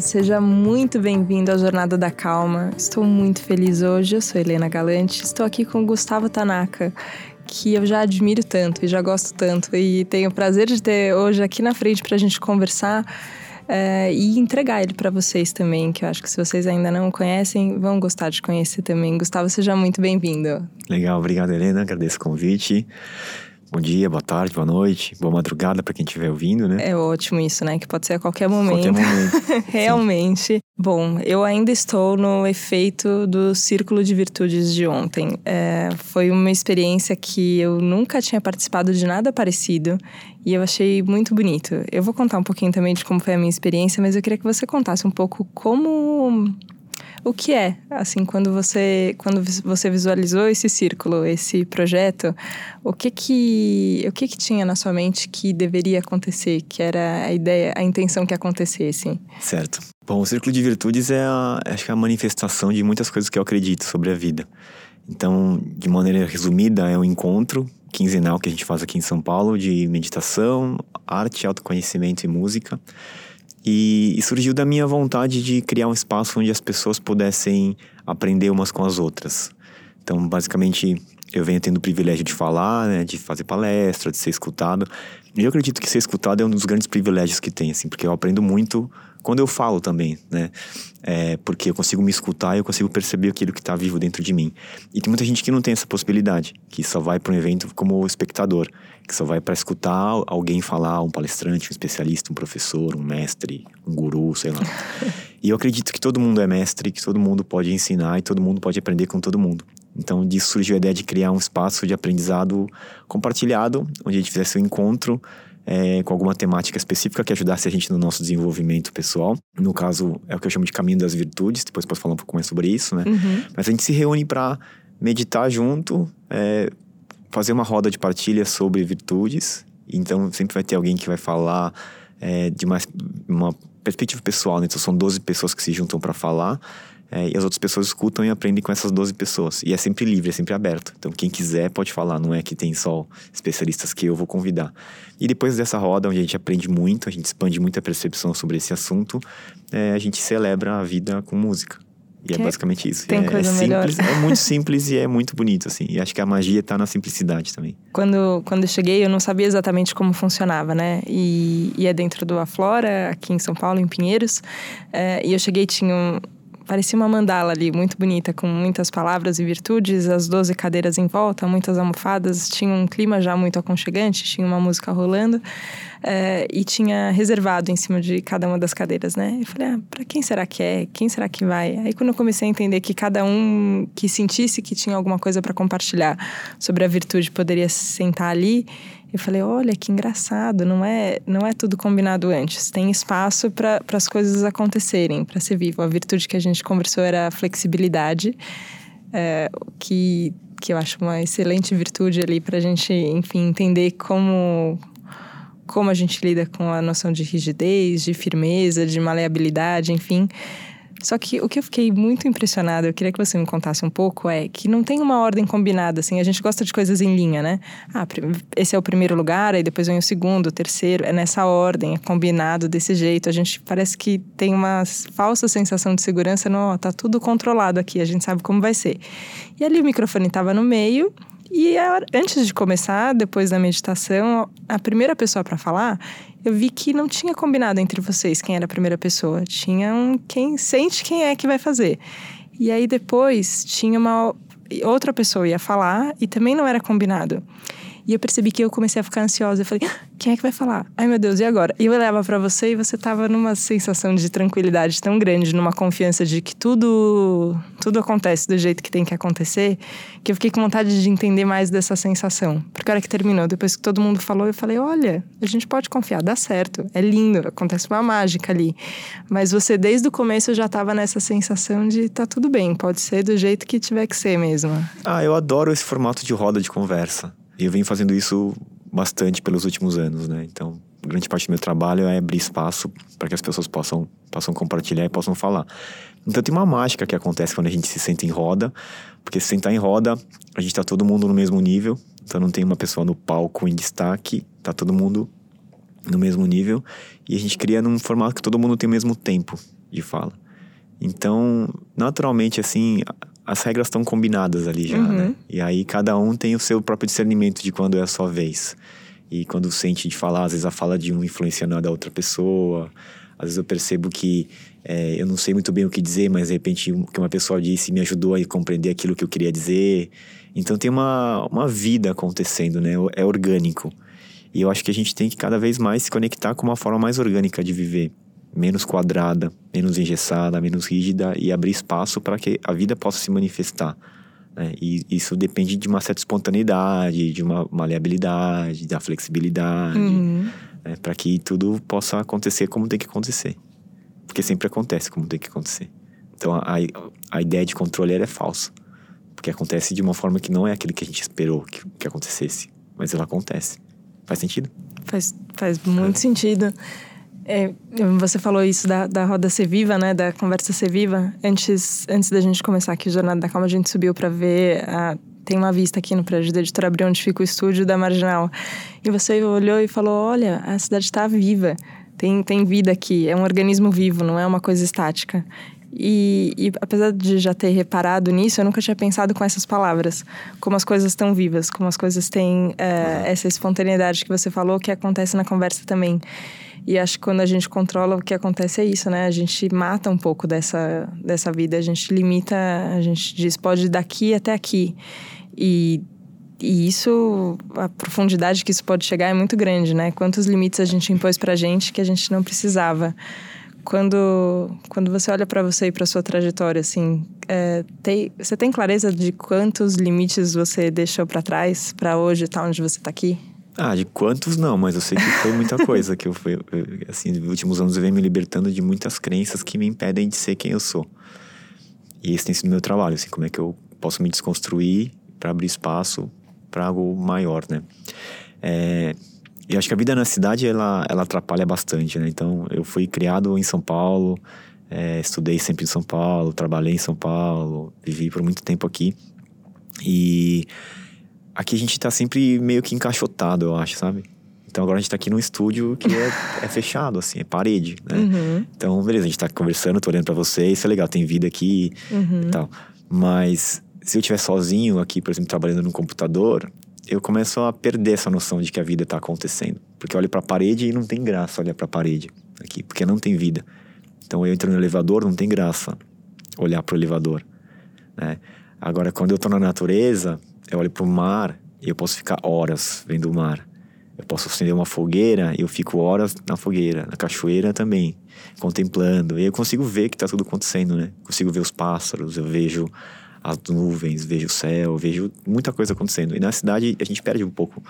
seja muito bem-vindo à Jornada da Calma. Estou muito feliz hoje. Eu sou Helena Galante. Estou aqui com Gustavo Tanaka, que eu já admiro tanto e já gosto tanto. E tenho o prazer de ter hoje aqui na frente para a gente conversar é, e entregar ele para vocês também, que eu acho que se vocês ainda não conhecem, vão gostar de conhecer também. Gustavo, seja muito bem-vindo. Legal, obrigado, Helena. Agradeço o convite. Bom dia, boa tarde, boa noite, boa madrugada para quem estiver ouvindo, né? É ótimo isso, né? Que pode ser a qualquer momento. Qualquer momento. Realmente. Bom, eu ainda estou no efeito do Círculo de Virtudes de ontem. É, foi uma experiência que eu nunca tinha participado de nada parecido e eu achei muito bonito. Eu vou contar um pouquinho também de como foi a minha experiência, mas eu queria que você contasse um pouco como o que é, assim, quando você quando você visualizou esse círculo, esse projeto, o que que o que que tinha na sua mente que deveria acontecer, que era a ideia, a intenção que acontecesse? Certo. Bom, o círculo de virtudes é a, acho que é a manifestação de muitas coisas que eu acredito sobre a vida. Então, de maneira resumida, é um encontro quinzenal que a gente faz aqui em São Paulo de meditação, arte, autoconhecimento e música e, e, surgiu da minha vontade de criar um espaço onde as pessoas pudessem aprender umas com as outras. Então, basicamente, eu venho tendo o privilégio de falar, né, de fazer palestra, de ser escutado. E eu acredito que ser escutado é um dos grandes privilégios que tem, assim, porque eu aprendo muito quando eu falo também, né? É, porque eu consigo me escutar e eu consigo perceber aquilo que está vivo dentro de mim. E tem muita gente que não tem essa possibilidade, que só vai para um evento como espectador, que só vai para escutar alguém falar, um palestrante, um especialista, um professor, um mestre, um guru, sei lá. e eu acredito que todo mundo é mestre, que todo mundo pode ensinar e todo mundo pode aprender com todo mundo. Então, disso surgiu a ideia de criar um espaço de aprendizado compartilhado, onde a gente fizesse um encontro é, com alguma temática específica que ajudasse a gente no nosso desenvolvimento pessoal. No caso, é o que eu chamo de caminho das virtudes, depois posso falar um pouco mais sobre isso, né? Uhum. Mas a gente se reúne para meditar junto, é, fazer uma roda de partilha sobre virtudes. Então, sempre vai ter alguém que vai falar é, de mais uma perspectiva pessoal, né? Então, são 12 pessoas que se juntam para falar. É, e as outras pessoas escutam e aprendem com essas 12 pessoas. E é sempre livre, é sempre aberto. Então, quem quiser pode falar, não é que tem só especialistas que eu vou convidar. E depois dessa roda, onde a gente aprende muito, a gente expande muita percepção sobre esse assunto, é, a gente celebra a vida com música. E é que é basicamente isso. Tem é, coisa é melhor. Simples, é muito simples e é muito bonito, assim. E acho que a magia está na simplicidade também. Quando, quando eu cheguei, eu não sabia exatamente como funcionava, né? E, e é dentro do Aflora, aqui em São Paulo, em Pinheiros. É, e eu cheguei, tinha um, parecia uma mandala ali, muito bonita, com muitas palavras e virtudes, as 12 cadeiras em volta, muitas almofadas, tinha um clima já muito aconchegante, tinha uma música rolando é, e tinha reservado em cima de cada uma das cadeiras, né? Eu falei, ah, pra quem será que é? Quem será que vai? Aí quando eu comecei a entender que cada um que sentisse que tinha alguma coisa para compartilhar sobre a virtude poderia sentar ali, eu falei, olha que engraçado, não é, não é tudo combinado antes. Tem espaço para as coisas acontecerem, para ser vivo. A virtude que a gente conversou era a flexibilidade, é, que, que eu acho uma excelente virtude ali para a gente, enfim, entender como, como a gente lida com a noção de rigidez, de firmeza, de maleabilidade, enfim. Só que o que eu fiquei muito impressionada, eu queria que você me contasse um pouco, é que não tem uma ordem combinada, assim, a gente gosta de coisas em linha, né? Ah, esse é o primeiro lugar, aí depois vem o segundo, o terceiro, é nessa ordem, é combinado desse jeito. A gente parece que tem uma falsa sensação de segurança, não, tá tudo controlado aqui, a gente sabe como vai ser. E ali o microfone estava no meio, e antes de começar, depois da meditação, a primeira pessoa para falar eu vi que não tinha combinado entre vocês quem era a primeira pessoa. Tinha um quem sente quem é que vai fazer. E aí depois tinha uma outra pessoa ia falar e também não era combinado. E eu percebi que eu comecei a ficar ansiosa. Eu falei, ah, quem é que vai falar? Ai meu Deus, e agora? E eu olhava para você e você tava numa sensação de tranquilidade tão grande, numa confiança de que tudo tudo acontece do jeito que tem que acontecer, que eu fiquei com vontade de entender mais dessa sensação. Porque a hora que terminou, depois que todo mundo falou, eu falei, olha, a gente pode confiar, dá certo, é lindo, acontece uma mágica ali. Mas você desde o começo já tava nessa sensação de tá tudo bem, pode ser do jeito que tiver que ser mesmo. Ah, eu adoro esse formato de roda de conversa. E eu venho fazendo isso bastante pelos últimos anos, né? Então, grande parte do meu trabalho é abrir espaço para que as pessoas possam, possam compartilhar e possam falar. Então, tem uma mágica que acontece quando a gente se senta em roda, porque se sentar em roda, a gente está todo mundo no mesmo nível, então não tem uma pessoa no palco em destaque, tá todo mundo no mesmo nível, e a gente cria num formato que todo mundo tem o mesmo tempo. de fala. Então, naturalmente, assim, as regras estão combinadas ali já, uhum. né? E aí cada um tem o seu próprio discernimento de quando é a sua vez. E quando sente de falar, às vezes a fala de um influenciando a da outra pessoa. Às vezes eu percebo que é, eu não sei muito bem o que dizer, mas de repente o que uma pessoa disse me ajudou a compreender aquilo que eu queria dizer. Então tem uma, uma vida acontecendo, né? É orgânico. E eu acho que a gente tem que cada vez mais se conectar com uma forma mais orgânica de viver. Menos quadrada, menos engessada, menos rígida e abrir espaço para que a vida possa se manifestar. Né? E isso depende de uma certa espontaneidade, de uma maleabilidade, da flexibilidade, uhum. né? para que tudo possa acontecer como tem que acontecer. Porque sempre acontece como tem que acontecer. Então a, a ideia de controle é falsa. Porque acontece de uma forma que não é aquele que a gente esperou que, que acontecesse. Mas ela acontece. Faz sentido? Faz, faz muito é. sentido. É, você falou isso da, da roda ser viva, né? Da conversa ser viva. Antes, antes da gente começar aqui o Jornada da Calma, a gente subiu para ver a, tem uma vista aqui no prédio da editora Abril, onde fica o estúdio da Marginal. E você olhou e falou: Olha, a cidade está viva, tem, tem vida aqui, é um organismo vivo, não é uma coisa estática. E, e, apesar de já ter reparado nisso, eu nunca tinha pensado com essas palavras. Como as coisas estão vivas, como as coisas têm é, essa espontaneidade que você falou, que acontece na conversa também. E acho que quando a gente controla, o que acontece é isso, né? A gente mata um pouco dessa, dessa vida, a gente limita, a gente diz, pode daqui até aqui. E, e isso, a profundidade que isso pode chegar é muito grande, né? Quantos limites a gente impôs pra gente que a gente não precisava quando, quando você olha para você e para sua trajetória, assim, é, tem, você tem clareza de quantos limites você deixou para trás para hoje estar tá onde você está aqui? Ah, de quantos não, mas eu sei que foi muita coisa que eu fui, assim, nos últimos anos eu venho me libertando de muitas crenças que me impedem de ser quem eu sou. E esse tem sido meu trabalho, assim, como é que eu posso me desconstruir para abrir espaço para algo maior, né? É, e acho que a vida na cidade, ela, ela atrapalha bastante, né? Então, eu fui criado em São Paulo, é, estudei sempre em São Paulo, trabalhei em São Paulo, vivi por muito tempo aqui. E aqui a gente tá sempre meio que encaixotado, eu acho, sabe? Então agora a gente tá aqui num estúdio que é, é fechado, assim, é parede, né? Uhum. Então, beleza, a gente tá conversando, tô olhando pra vocês, isso é legal, tem vida aqui uhum. e tal. Mas se eu estiver sozinho aqui, por exemplo, trabalhando no computador, eu começo a perder essa noção de que a vida está acontecendo. Porque eu olho para a parede e não tem graça olhar para a parede aqui, porque não tem vida. Então eu entro no elevador, não tem graça olhar para o elevador. Né? Agora, quando eu estou na natureza, eu olho para o mar e eu posso ficar horas vendo o mar. Eu posso acender uma fogueira e eu fico horas na fogueira, na cachoeira também, contemplando. E eu consigo ver que está tudo acontecendo, né? Consigo ver os pássaros, eu vejo as nuvens, vejo o céu, vejo muita coisa acontecendo. E na cidade a gente perde um pouco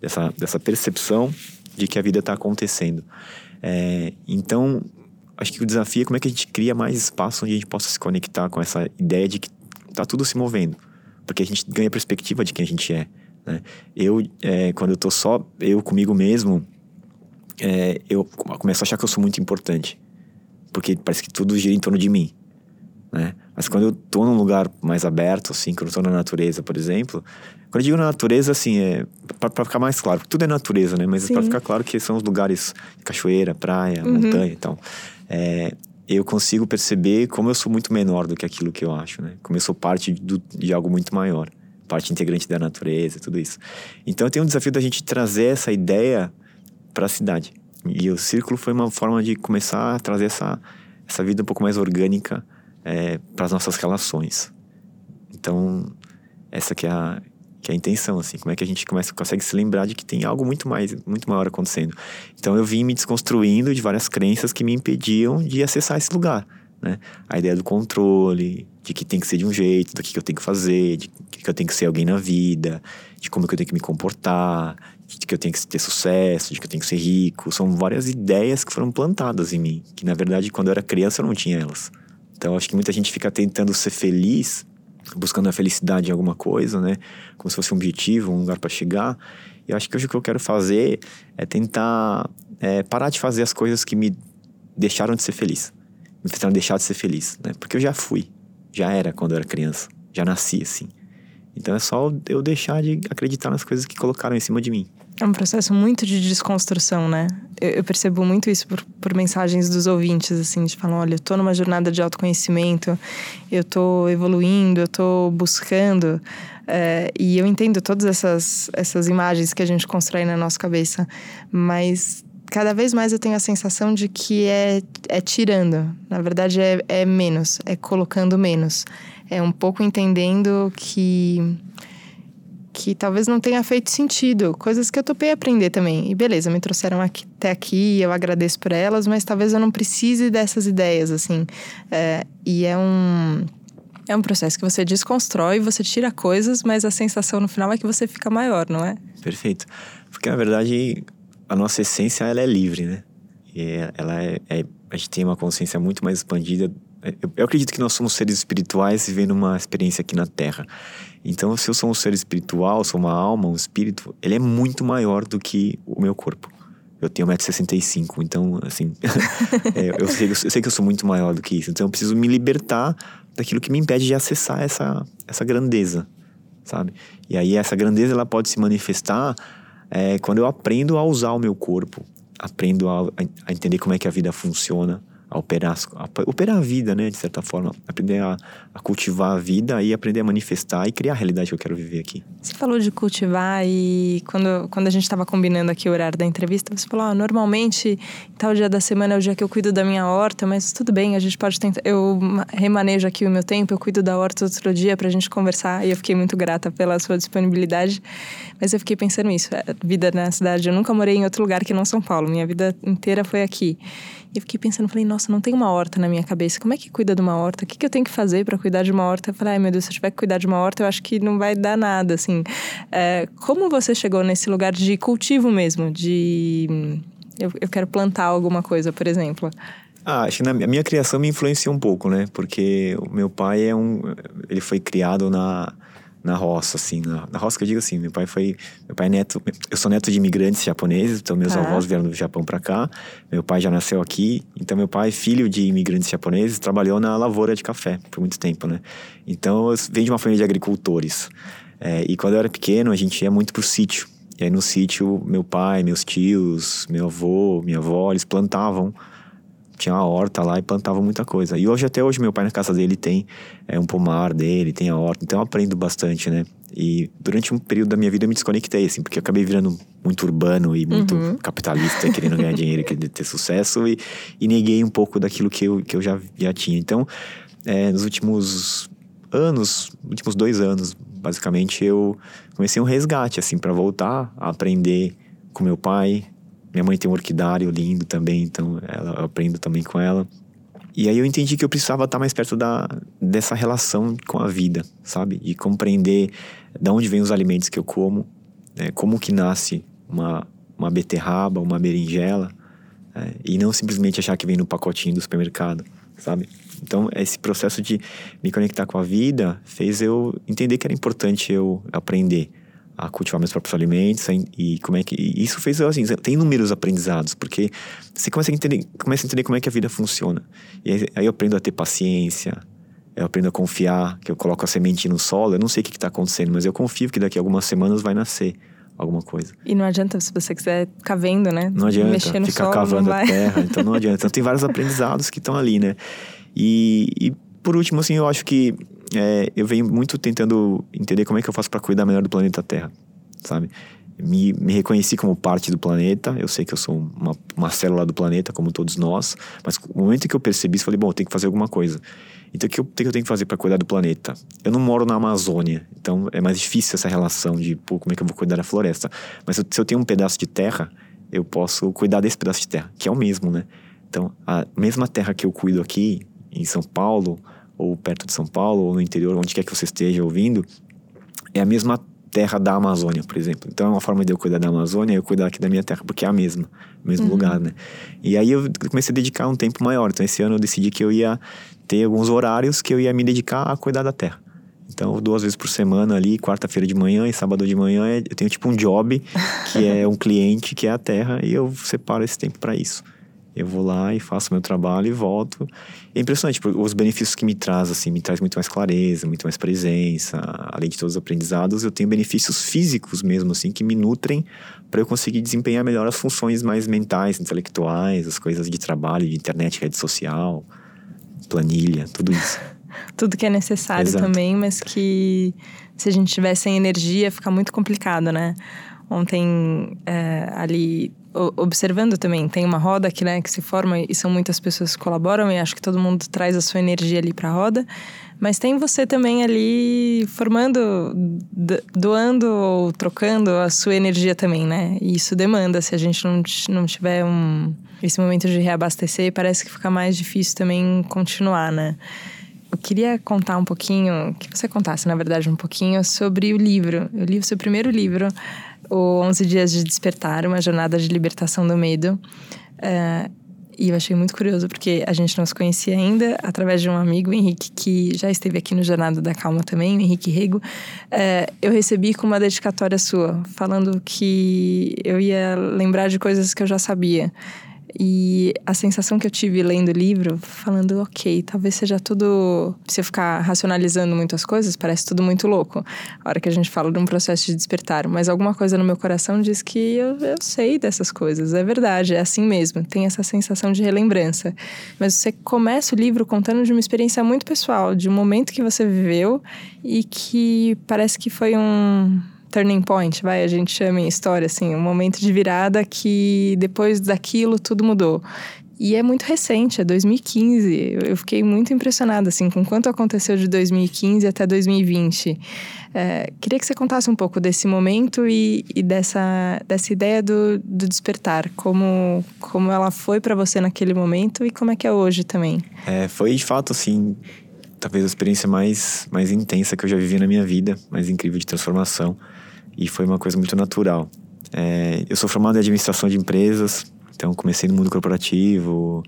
dessa, dessa percepção de que a vida está acontecendo. É, então, acho que o desafio é como é que a gente cria mais espaço onde a gente possa se conectar com essa ideia de que está tudo se movendo. Porque a gente ganha perspectiva de quem a gente é. Né? Eu, é, quando eu estou só, eu comigo mesmo, é, eu começo a achar que eu sou muito importante. Porque parece que tudo gira em torno de mim né? Mas quando eu tô num lugar mais aberto, assim, quando eu tô na natureza, por exemplo, quando eu digo na natureza, assim, é para ficar mais claro, tudo é natureza, né? Mas é para ficar claro que são os lugares cachoeira, praia, uhum. montanha, então, é, eu consigo perceber como eu sou muito menor do que aquilo que eu acho, né? Como eu sou parte do, de algo muito maior, parte integrante da natureza, tudo isso. Então, tem um desafio da gente trazer essa ideia para a cidade. E o círculo foi uma forma de começar a trazer essa essa vida um pouco mais orgânica é, para as nossas relações. Então, essa que é a que é a intenção, assim, como é que a gente começa, consegue se lembrar de que tem algo muito mais, muito maior acontecendo. Então eu vim me desconstruindo de várias crenças que me impediam de acessar esse lugar, né? A ideia do controle, de que tem que ser de um jeito, do que, que eu tenho que fazer, de que eu tenho que ser alguém na vida, de como que eu tenho que me comportar, de que eu tenho que ter sucesso, de que eu tenho que ser rico. São várias ideias que foram plantadas em mim, que na verdade quando eu era criança eu não tinha elas. Então, acho que muita gente fica tentando ser feliz, buscando a felicidade em alguma coisa, né? Como se fosse um objetivo, um lugar para chegar. E eu acho que hoje o que eu quero fazer é tentar é, parar de fazer as coisas que me deixaram de ser feliz. Me fizeram deixar de ser feliz, né? Porque eu já fui, já era quando eu era criança, já nasci assim. Então é só eu deixar de acreditar nas coisas que colocaram em cima de mim. É um processo muito de desconstrução, né? Eu, eu percebo muito isso por, por, mensagens dos ouvintes, assim, de falar, olha, eu tô numa jornada de autoconhecimento, eu tô evoluindo, eu tô buscando. É, e eu entendo todas essas, essas imagens que a gente constrói na nossa cabeça, mas cada vez mais eu tenho a sensação de que é, é tirando. Na verdade, é, é menos, é colocando menos. É um pouco entendendo que que talvez não tenha feito sentido, coisas que eu topei aprender também. E beleza, me trouxeram aqui, até aqui, eu agradeço por elas, mas talvez eu não precise dessas ideias, assim. É, e é um. É um processo que você desconstrói, você tira coisas, mas a sensação no final é que você fica maior, não é? Perfeito. Porque, na verdade, a nossa essência, ela é livre, né? E ela é, é a gente tem uma consciência muito mais expandida eu, eu acredito que nós somos seres espirituais vivendo uma experiência aqui na Terra. Então, se eu sou um ser espiritual, sou uma alma, um espírito, ele é muito maior do que o meu corpo. Eu tenho 1,65m, então, assim, é, eu, sei, eu, sei, que eu sou muito maior do que isso. Então, eu preciso me libertar daquilo que me impede de acessar essa, essa grandeza, sabe? E aí, essa grandeza, ela pode se manifestar é, quando eu aprendo a usar o meu corpo, aprendo a, a entender como é que a vida funciona, a operar, a operar a vida, né, de certa forma. Aprender a, a, cultivar a vida e aprender a manifestar e criar a realidade que eu quero viver aqui. Você falou de cultivar e quando, quando a gente estava combinando aqui o horário da entrevista, você falou, ah, normalmente tal dia da semana é o dia que eu cuido da minha horta, mas tudo bem, a gente pode tentar, eu remanejo aqui o meu tempo, eu cuido da horta outro dia para a gente conversar e eu fiquei muito grata pela sua disponibilidade, mas eu fiquei pensando isso, a vida na cidade, eu nunca morei em outro lugar que não São Paulo, minha vida inteira foi aqui. E eu fiquei pensando, falei, nossa, não tem uma horta na minha cabeça. Como é que cuida de uma horta? O que, que eu tenho que fazer para cuidar de uma horta? Eu falei, ai meu Deus, se eu tiver que cuidar de uma horta, eu acho que não vai dar nada, assim. É, como você chegou nesse lugar de cultivo mesmo? De. Eu, eu quero plantar alguma coisa, por exemplo. Ah, acho que a minha criação me influenciou um pouco, né? Porque o meu pai é um. Ele foi criado na na roça, assim, na, na, roça que eu digo assim, meu pai foi, meu pai é neto, eu sou neto de imigrantes japoneses, então meus ah. avós vieram do Japão para cá, meu pai já nasceu aqui, então meu pai, filho de imigrantes japoneses, trabalhou na lavoura de café por muito tempo, né? Então eu venho de uma família de agricultores, é, e quando eu era pequeno a gente ia muito pro sítio, e aí no sítio meu pai, meus tios, meu avô, minha avó, eles plantavam tinha uma horta lá e plantava muita coisa. E hoje, até hoje, meu pai na casa dele tem é, um pomar dele, tem a horta, então eu aprendo bastante, né? E durante um período da minha vida eu me desconectei, assim, porque eu acabei virando muito urbano e muito uhum. capitalista, querendo ganhar dinheiro querendo ter sucesso, e, e neguei um pouco daquilo que eu, que eu já, já tinha. Então, é, nos últimos anos, últimos dois anos, basicamente, eu comecei um resgate, assim, para voltar a aprender com meu pai, minha mãe tem um orquidário lindo também, então ela, eu aprendo também com ela. E aí eu entendi que eu precisava estar mais perto da, dessa relação com a vida, sabe? De compreender de onde vêm os alimentos que eu como, né? como que nasce uma, uma beterraba, uma berinjela, né? e não simplesmente achar que vem no pacotinho do supermercado, sabe? Então, esse processo de me conectar com a vida fez eu entender que era importante eu aprender a cultivar meus próprios alimentos e como é que e isso fez assim tem inúmeros aprendizados porque você começa a entender começa a entender como é que a vida funciona. E aí, aí eu aprendo a ter paciência eu aprendo a confiar que eu coloco a semente no solo eu não sei o que está acontecendo mas eu confio que daqui a algumas semanas vai nascer alguma coisa. E não adianta se você quiser ficar vendo né não adianta Mexer no ficar solo, cavando a terra então não adianta. Então tem vários aprendizados que estão ali né? E, e por último assim eu acho que é, eu venho muito tentando entender como é que eu faço para cuidar melhor do planeta Terra, sabe? Me, me, reconheci como parte do planeta, eu sei que eu sou uma, uma célula do planeta, como todos nós, mas no momento que eu percebi isso, falei, bom, tenho que fazer alguma coisa. Então, o que eu, que eu tenho que fazer para cuidar do planeta? Eu não moro na Amazônia, então é mais difícil essa relação de, pô, como é que eu vou cuidar da floresta? Mas se eu tenho um pedaço de terra, eu posso cuidar desse pedaço de terra, que é o mesmo, né? Então, a mesma terra que eu cuido aqui, em São Paulo, ou perto de São Paulo, ou no interior, onde quer que você esteja ouvindo, é a mesma terra da Amazônia, por exemplo. Então é uma forma de eu cuidar da Amazônia, eu cuidar aqui da minha terra, porque é a mesma, mesmo uhum. lugar, né? E aí eu comecei a dedicar um tempo maior. Então esse ano eu decidi que eu ia ter alguns horários que eu ia me dedicar a cuidar da terra. Então, duas vezes por semana ali, quarta-feira de manhã e sábado de manhã, eu tenho tipo um job, que é um cliente, que é a terra, e eu separo esse tempo para isso. Eu vou lá e faço meu trabalho e volto. É impressionante, os benefícios que me traz, assim, me traz muito mais clareza, muito mais presença. Além de todos os aprendizados, eu tenho benefícios físicos mesmo, assim, que me nutrem para eu conseguir desempenhar melhor as funções mais mentais, intelectuais, as coisas de trabalho, de internet, rede social, planilha, tudo isso. tudo que é necessário Exato. também, mas que se a gente tiver sem energia fica muito complicado, né? Ontem, é, ali, observando também, tem uma roda que, né, que se forma e são muitas pessoas que colaboram e acho que todo mundo traz a sua energia ali para a roda. Mas tem você também ali formando, doando ou trocando a sua energia também, né? E isso demanda, se a gente não, não tiver um, esse momento de reabastecer, parece que fica mais difícil também continuar, né? Eu queria contar um pouquinho, que você contasse, na verdade, um pouquinho sobre o livro. Eu li o seu primeiro livro, o 11 Dias de Despertar, uma jornada de libertação do medo. É, e eu achei muito curioso porque a gente não se conhecia ainda, através de um amigo, Henrique, que já esteve aqui no Jornada da Calma também, Henrique Rego. É, eu recebi com uma dedicatória sua, falando que eu ia lembrar de coisas que eu já sabia. E a sensação que eu tive lendo o livro, falando, ok, talvez seja tudo. Se eu ficar racionalizando muitas coisas, parece tudo muito louco. A hora que a gente fala de um processo de despertar. Mas alguma coisa no meu coração diz que eu, eu sei dessas coisas. É verdade, é assim mesmo. Tem essa sensação de relembrança. Mas você começa o livro contando de uma experiência muito pessoal, de um momento que você viveu e que parece que foi um turning point, vai, a gente chama em história, assim, um momento de virada que depois daquilo tudo mudou. E é muito recente, é 2015. Eu fiquei muito impressionada, assim, com quanto aconteceu de 2015 até 2020. É, queria que você contasse um pouco desse momento e, e dessa, dessa ideia do, do, despertar. Como, como ela foi para você naquele momento e como é que é hoje também. É, foi, de fato, assim, talvez a experiência mais, mais intensa que eu já vivi na minha vida, mais incrível de transformação e foi uma coisa muito natural. É, eu sou formado em administração de empresas, então comecei no mundo corporativo.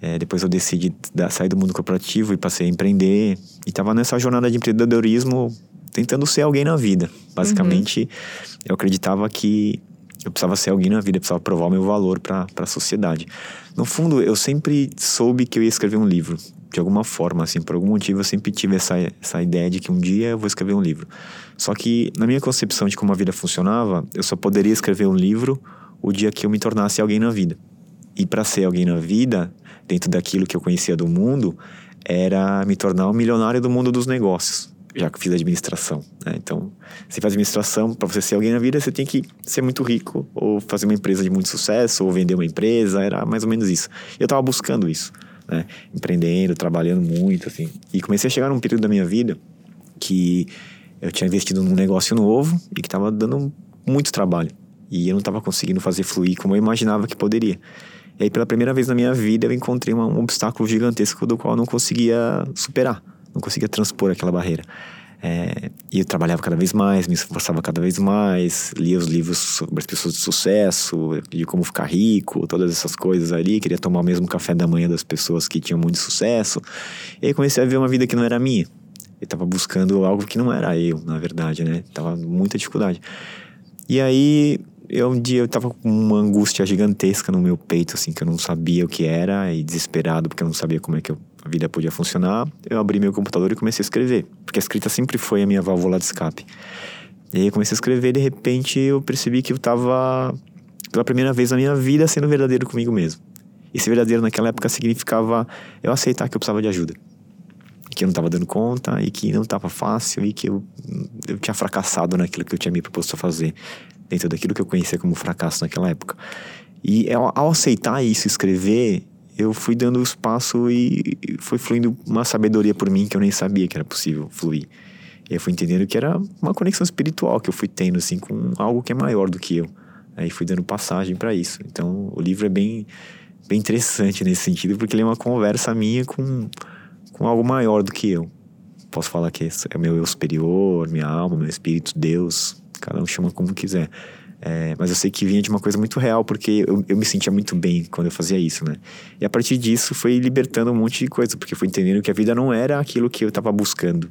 É, depois eu decidi sair do mundo corporativo e passei a empreender. E estava nessa jornada de empreendedorismo, tentando ser alguém na vida. Basicamente, uhum. eu acreditava que eu precisava ser alguém na vida, precisava provar o meu valor para a sociedade. No fundo, eu sempre soube que eu ia escrever um livro de alguma forma, assim, por algum motivo eu sempre tive essa, essa ideia de que um dia eu vou escrever um livro. Só que na minha concepção de como a vida funcionava, eu só poderia escrever um livro o dia que eu me tornasse alguém na vida. E para ser alguém na vida, dentro daquilo que eu conhecia do mundo, era me tornar um milionário do mundo dos negócios, já que fiz administração. Né? Então, se faz administração, para você ser alguém na vida, você tem que ser muito rico, ou fazer uma empresa de muito sucesso, ou vender uma empresa, era mais ou menos isso. Eu estava buscando isso né? Empreendendo, trabalhando muito, assim. E comecei a chegar num período da minha vida que eu tinha investido num negócio novo e que estava dando muito trabalho. E eu não estava conseguindo fazer fluir como eu imaginava que poderia. E aí, pela primeira vez na minha vida, eu encontrei um obstáculo gigantesco do qual eu não conseguia superar, não conseguia transpor aquela barreira. É, e eu trabalhava cada vez mais, me esforçava cada vez mais, lia os livros sobre as pessoas de sucesso, de como ficar rico, todas essas coisas ali. Queria tomar o mesmo café da manhã das pessoas que tinham muito sucesso. E aí comecei a ver uma vida que não era minha. Eu tava buscando algo que não era eu, na verdade, né? Tava muita dificuldade. E aí, eu, um dia eu tava com uma angústia gigantesca no meu peito, assim, que eu não sabia o que era, e desesperado porque eu não sabia como é que eu a vida podia funcionar, eu abri meu computador e comecei a escrever. Porque a escrita sempre foi a minha válvula de escape. E aí eu comecei a escrever e de repente eu percebi que eu estava, pela primeira vez na minha vida, sendo verdadeiro comigo mesmo. E ser verdadeiro naquela época significava eu aceitar que eu precisava de ajuda. Que eu não estava dando conta e que não estava fácil e que eu, eu tinha fracassado naquilo que eu tinha me proposto a fazer. Dentro daquilo que eu conhecia como fracasso naquela época. E ao, ao aceitar isso, escrever, eu fui dando espaço e foi fluindo uma sabedoria por mim que eu nem sabia que era possível fluir. E eu fui entendendo que era uma conexão espiritual que eu fui tendo, assim, com algo que é maior do que eu. Aí fui dando passagem para isso. Então, o livro é bem, bem interessante nesse sentido, porque ele é uma conversa minha com, com algo maior do que eu. Posso falar que é meu eu superior, minha alma, meu espírito, Deus, cada um chama como quiser. É, mas eu sei que vinha de uma coisa muito real, porque eu, eu me sentia muito bem quando eu fazia isso, né? E a partir disso foi libertando um monte de coisa, porque fui entendendo que a vida não era aquilo que eu estava buscando.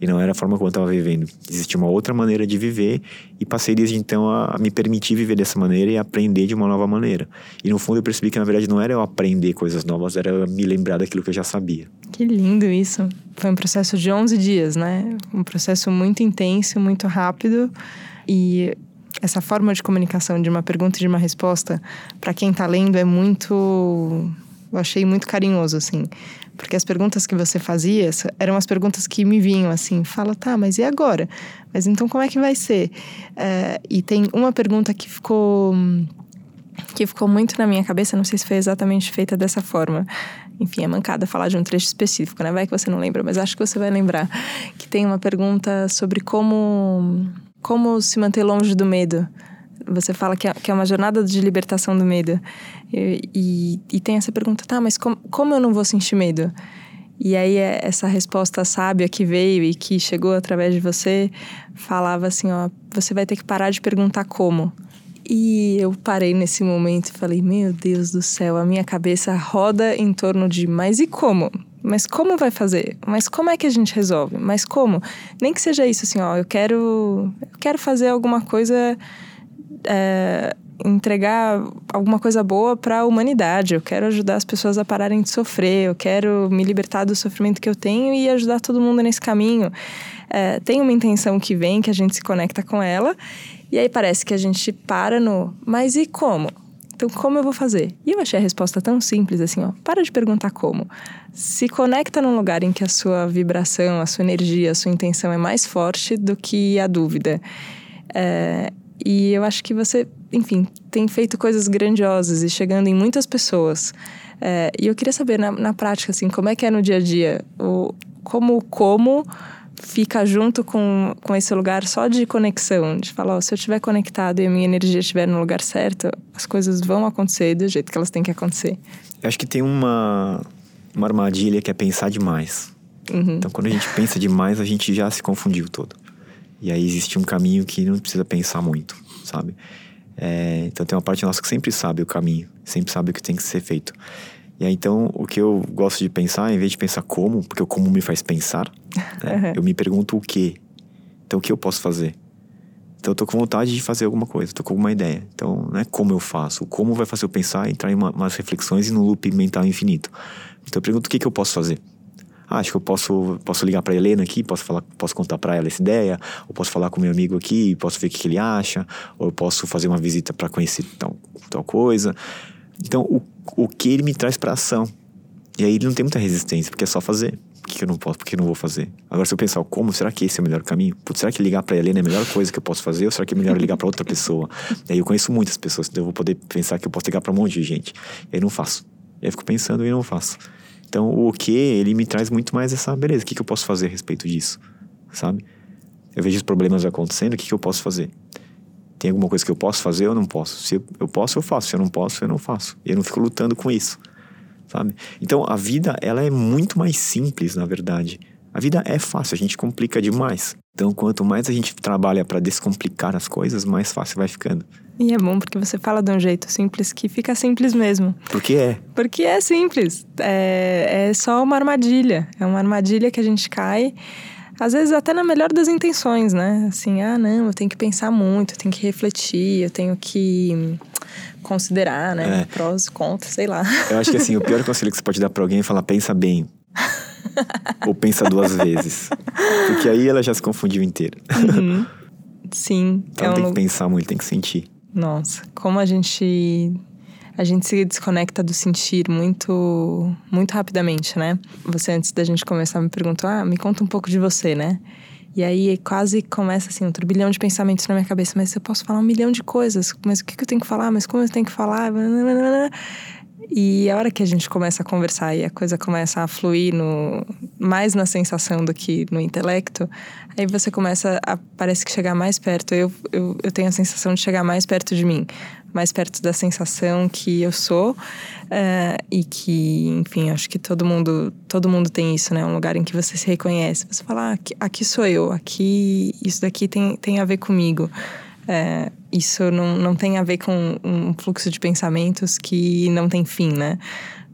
E não era a forma como eu estava vivendo. Existia uma outra maneira de viver e passei desde então a, a me permitir viver dessa maneira e aprender de uma nova maneira. E no fundo eu percebi que na verdade não era eu aprender coisas novas, era eu me lembrar daquilo que eu já sabia. Que lindo isso. Foi um processo de 11 dias, né? Um processo muito intenso, muito rápido. E essa forma de comunicação de uma pergunta e de uma resposta, para quem está lendo, é muito. Eu achei muito carinhoso, assim. Porque as perguntas que você fazia eram as perguntas que me vinham, assim. Fala, tá, mas e agora? Mas então como é que vai ser? É, e tem uma pergunta que ficou. que ficou muito na minha cabeça, não sei se foi exatamente feita dessa forma. Enfim, é mancada falar de um trecho específico, né? Vai que você não lembra, mas acho que você vai lembrar. Que tem uma pergunta sobre como como se manter longe do medo? Você fala que é, que é uma jornada de libertação do medo. E, e, e tem essa pergunta, tá, mas como, como eu não vou sentir medo? E aí é, essa resposta sábia que veio e que chegou através de você falava assim, ó, você vai ter que parar de perguntar como. E eu parei nesse momento e falei, meu Deus do céu, a minha cabeça roda em torno de, mas e como? Mas como vai fazer? Mas como é que a gente resolve? Mas como? Nem que seja isso assim, ó, eu quero, eu quero fazer alguma coisa, é, entregar alguma coisa boa para a humanidade. Eu quero ajudar as pessoas a pararem de sofrer. Eu quero me libertar do sofrimento que eu tenho e ajudar todo mundo nesse caminho. É, tem uma intenção que vem, que a gente se conecta com ela, e aí parece que a gente para no, mas e como? Então, como eu vou fazer? E eu achei a resposta tão simples assim, ó. Para de perguntar como. Se conecta num lugar em que a sua vibração, a sua energia, a sua intenção é mais forte do que a dúvida. É, e eu acho que você, enfim, tem feito coisas grandiosas e chegando em muitas pessoas. É, e eu queria saber, na, na prática, assim, como é que é no dia a dia? O, como como fica junto com, com esse lugar só de conexão, de falar, oh, se eu estiver conectado e a minha energia estiver no lugar certo, as coisas vão acontecer do jeito que elas têm que acontecer. Eu acho que tem uma, uma armadilha que é pensar demais. Uhum. Então, quando a gente pensa demais, a gente já se confundiu todo. E aí existe um caminho que não precisa pensar muito, sabe? É, então tem uma parte nossa que sempre sabe o caminho, sempre sabe o que tem que ser feito. E aí, então, o que eu gosto de pensar, em vez de pensar como, porque o como me faz pensar, né, uhum. eu me pergunto o que. Então, o que eu posso fazer? Então, eu tô com vontade de fazer alguma coisa, tô com alguma ideia. Então, não é como eu faço. O como vai fazer eu pensar, entrar em uma, umas reflexões e no loop mental infinito. Então, eu pergunto o que, que eu posso fazer. Ah, acho que eu posso, posso ligar para Helena aqui, posso falar, posso contar para ela essa ideia, ou posso falar com meu amigo aqui, posso ver o que, que ele acha, ou eu posso fazer uma visita para conhecer tal, tal coisa. Então, o, o que ele me traz para ação. E aí ele não tem muita resistência, porque é só fazer. Por que, eu não posso? Por que eu não vou fazer? Agora, se eu pensar, como? Será que esse é o melhor caminho? Putz, será que ligar pra Helena é a melhor coisa que eu posso fazer? Ou será que é melhor ligar para outra pessoa? E aí eu conheço muitas pessoas, então eu vou poder pensar que eu posso ligar para um monte de gente. E aí não faço. E aí eu fico pensando e não faço. Então, o que, ele me traz muito mais essa, beleza, o que, que eu posso fazer a respeito disso? Sabe? Eu vejo os problemas acontecendo, o que, que eu posso fazer? Tem alguma coisa que eu posso fazer ou não posso? Se eu posso, eu faço. Se eu não posso, eu não faço. E eu não fico lutando com isso, sabe? Então, a vida, ela é muito mais simples, na verdade. A vida é fácil, a gente complica demais. Então, quanto mais a gente trabalha para descomplicar as coisas, mais fácil vai ficando. E é bom porque você fala de um jeito simples que fica simples mesmo. Porque é. Porque é simples. É, é só uma armadilha. É uma armadilha que a gente cai às vezes até na melhor das intenções, né? Assim, ah, não, eu tenho que pensar muito, eu tenho que refletir, eu tenho que considerar, né? É. Prós, contras, sei lá. Eu acho que assim, o pior conselho que você pode dar para alguém é falar, pensa bem. Ou pensa duas vezes. Porque aí ela já se confundiu inteira. Uhum. Sim. Então é tem um... que pensar muito, tem que sentir. Nossa, como a gente a gente se desconecta do sentir muito, muito rapidamente, né? Você, antes da gente começar, me perguntou: ah, me conta um pouco de você, né? E aí quase começa assim um turbilhão de pensamentos na minha cabeça, mas eu posso falar um milhão de coisas, mas o que, eu tenho que falar, mas como eu tenho que falar? E a hora que a gente começa a conversar e a coisa começa a fluir no, mais na sensação do que no intelecto, aí você começa a parece que chegar mais perto. Eu, eu, eu tenho a sensação de chegar mais perto de mim mais perto da sensação que eu sou uh, e que, enfim, acho que todo mundo todo mundo tem isso, né? Um lugar em que você se reconhece. Você fala, ah, aqui, aqui sou eu, aqui isso daqui tem, tem a ver comigo. Uh, isso não, não tem a ver com um fluxo de pensamentos que não tem fim, né?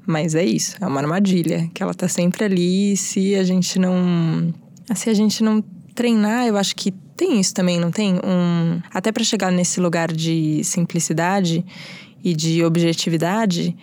Mas é isso, é uma armadilha, que ela tá sempre ali se a gente não Se a gente não treinar, eu acho que tem isso também, não tem? Um, até para chegar nesse lugar de simplicidade e de objetividade,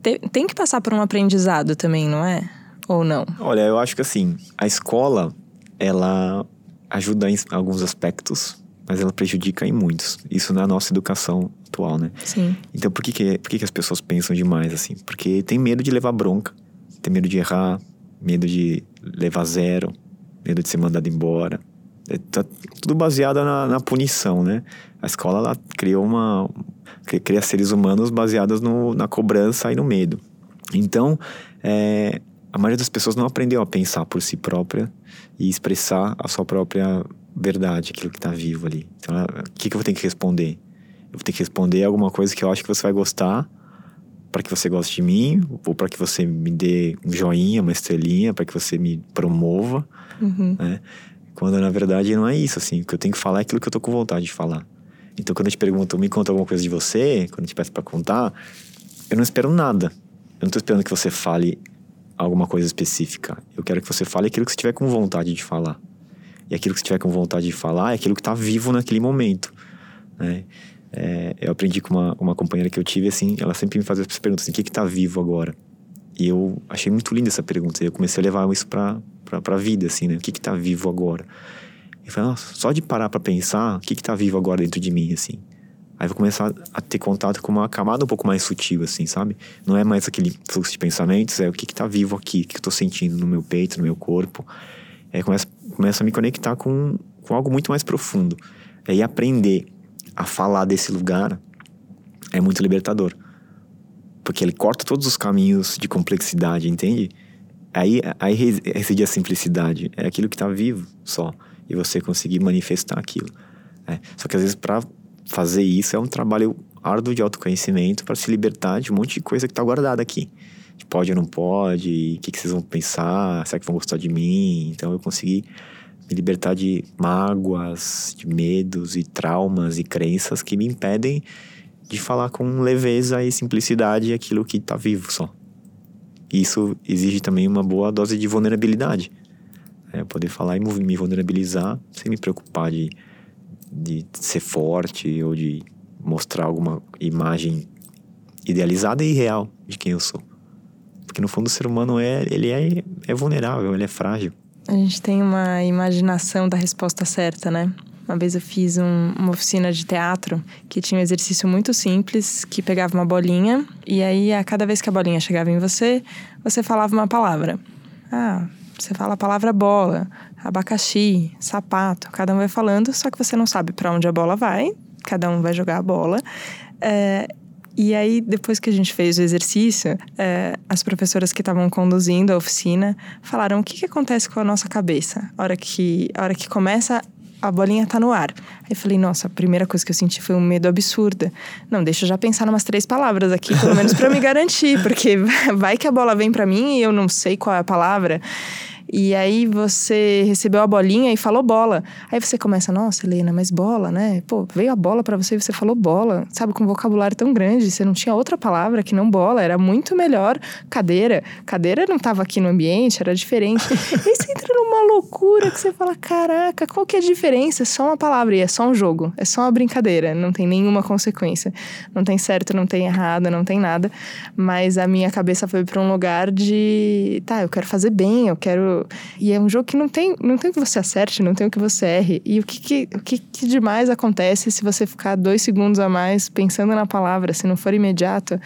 te, tem que passar por um aprendizado também, não é? Ou não? Olha, eu acho que assim, a escola, ela ajuda em alguns aspectos, mas ela prejudica em muitos. Isso na nossa educação atual, né? Sim. Então, por que, que, por que, que as pessoas pensam demais assim? Porque tem medo de levar bronca, tem medo de errar, medo de levar zero, medo de ser mandado embora. É tá tudo baseado na, na, punição, né? A escola ela criou uma cria seres humanos baseados no, na cobrança e no medo. Então, é, a maioria das pessoas não aprendeu a pensar por si própria e expressar a sua própria verdade, aquilo que está vivo ali. Então, o que, que eu vou ter que responder? Eu vou ter que responder alguma coisa que eu acho que você vai gostar para que você goste de mim ou para que você me dê um joinha, uma estrelinha, para que você me promova, uhum. né? Quando na verdade não é isso, assim. O que eu tenho que falar é aquilo que eu tô com vontade de falar. Então quando eu te pergunto, me conta alguma coisa de você, quando eu te peço para contar, eu não espero nada. Eu não tô esperando que você fale alguma coisa específica. Eu quero que você fale aquilo que você tiver com vontade de falar. E aquilo que você tiver com vontade de falar é aquilo que está vivo naquele momento. Né? É, eu aprendi com uma, uma companheira que eu tive, assim, ela sempre me fazia essa pergunta assim, o que está vivo agora? E eu achei muito linda essa pergunta. E eu comecei a levar isso para a vida, assim, né? O que que tá vivo agora? E falei, nossa, só de parar para pensar, o que que tá vivo agora dentro de mim, assim? Aí vou começar a ter contato com uma camada um pouco mais sutil, assim, sabe? Não é mais aquele fluxo de pensamentos, é o que que tá vivo aqui, o que, eu tô sentindo no meu peito, no meu corpo. Começa, começa a me conectar com, com algo muito mais profundo. Aí aprender a falar desse lugar é muito libertador. Porque ele corta todos os caminhos de complexidade, entende? Aí, aí reside a simplicidade. É aquilo que está vivo só. E você conseguir manifestar aquilo. É. Só que às vezes, para fazer isso, é um trabalho árduo de autoconhecimento para se libertar de um monte de coisa que está guardada aqui. Pode ou não pode, o que, que vocês vão pensar, será que vão gostar de mim? Então eu consegui me libertar de mágoas, de medos e traumas e crenças que me impedem de falar com leveza e simplicidade aquilo que está vivo só. Isso exige também uma boa dose de vulnerabilidade. É, poder falar e me vulnerabilizar sem me preocupar de, de ser forte ou de mostrar alguma imagem idealizada e real de quem eu sou. Porque no fundo o ser humano é, ele é, é vulnerável, ele é frágil. A gente tem uma imaginação da resposta certa, né? Uma vez eu fiz um, uma oficina de teatro que tinha um exercício muito simples, que pegava uma bolinha e aí a cada vez que a bolinha chegava em você, você falava uma palavra. Ah, você fala a palavra bola, abacaxi, sapato. Cada um vai falando, só que você não sabe para onde a bola vai. Cada um vai jogar a bola. É, e aí, depois que a gente fez o exercício, é, as professoras que estavam conduzindo a oficina falaram o que, que acontece com a nossa cabeça. A hora que, a hora que começa a bolinha tá no ar. Aí eu falei, nossa, a primeira coisa que eu senti foi um medo absurdo. Não, deixa eu já pensar umas três palavras aqui, pelo menos para me garantir, porque vai que a bola vem para mim e eu não sei qual é a palavra. E aí você recebeu a bolinha e falou bola. Aí você começa, nossa, Helena, mas bola, né? Pô, veio a bola para você e você falou bola. Sabe, com um vocabulário tão grande, você não tinha outra palavra que não bola. Era muito melhor cadeira. Cadeira não tava aqui no ambiente, era diferente. e você entra numa loucura que você fala, caraca, qual que é a diferença? É só uma palavra e é só um jogo. É só uma brincadeira. Não tem nenhuma consequência. Não tem certo, não tem errado, não tem nada. Mas a minha cabeça foi para um lugar de, tá, eu quero fazer bem, eu quero e é um jogo que não tem, não tem o que você acerte, não tem o que você erre. E o que, que o que, que demais acontece se você ficar dois segundos a mais pensando na palavra, se não for imediato?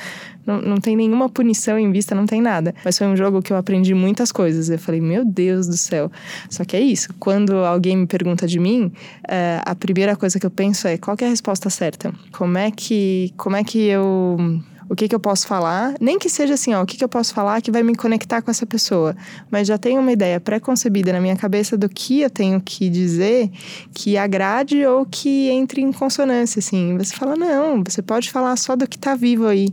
Não, não tem nenhuma punição em vista, não tem nada. Mas foi um jogo que eu aprendi muitas coisas. Eu falei, meu Deus do céu. Só que é isso. Quando alguém me pergunta de mim, é, a primeira coisa que eu penso é qual é a resposta certa? Como é que, como é que eu o que, que eu posso falar, nem que seja assim, ó, o que, que eu posso falar que vai me conectar com essa pessoa, mas já tenho uma ideia pré-concebida na minha cabeça do que eu tenho que dizer que agrade ou que entre em consonância, assim. Você fala, não, você pode falar só do que está vivo aí.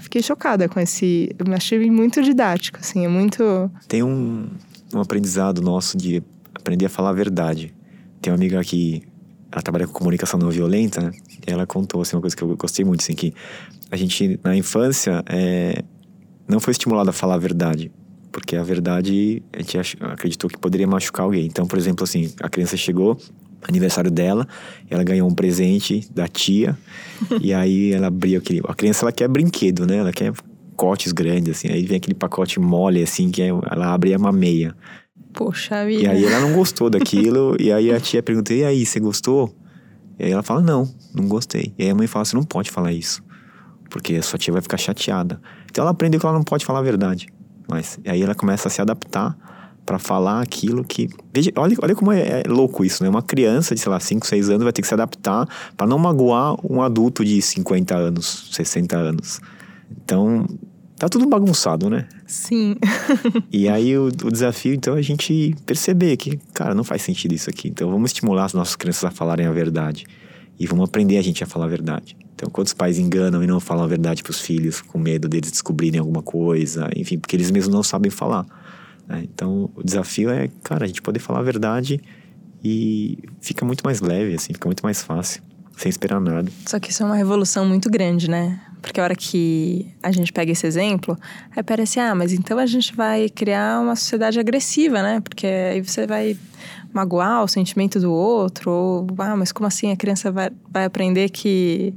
Fiquei chocada com esse. Achei muito didático, assim, é muito. Tem um, um aprendizado nosso de aprender a falar a verdade. Tem uma amiga que ela trabalha com comunicação não violenta, né? Ela contou assim, uma coisa que eu gostei muito, assim, que a gente, na infância, é, não foi estimulado a falar a verdade. Porque a verdade, a gente acreditou que poderia machucar alguém. Então, por exemplo, assim, a criança chegou, aniversário dela, ela ganhou um presente da tia, e aí ela abriu aquele. A criança ela quer brinquedo, né? Ela quer pacotes grandes, assim. Aí vem aquele pacote mole, assim, que é, ela abre é uma meia. Poxa vida. E aí ela não gostou daquilo, e aí a tia perguntou: e aí, você gostou? E aí ela fala: não, não gostei. E aí a mãe fala: você não pode falar isso, porque a sua tia vai ficar chateada. Então ela aprendeu que ela não pode falar a verdade. Mas aí ela começa a se adaptar para falar aquilo que. Veja, olha, olha como é, é, louco isso, né? Uma criança de, sei lá, 5, 6 anos vai ter que se adaptar para não magoar um adulto de 50 anos, 60 anos. Então, tá tudo bagunçado, né? Sim. e aí o, o, desafio, então, é a gente perceber que, cara, não faz sentido isso aqui. Então, vamos estimular as nossas crianças a falarem a verdade. E vamos aprender a gente a falar a verdade. Então, quantos pais enganam e não falam a verdade para os filhos, com medo deles descobrirem alguma coisa, enfim, porque eles mesmos não sabem falar. Né? Então, o desafio é, cara, a gente poder falar a verdade e fica muito mais leve, assim, fica muito mais fácil, sem esperar nada. Só que isso é uma revolução muito grande, né? Porque a hora que a gente pega esse exemplo, aí parece, ah, mas então a gente vai criar uma sociedade agressiva, né? Porque aí você vai magoar o sentimento do outro, ou, ah, mas como assim a criança vai, vai aprender que.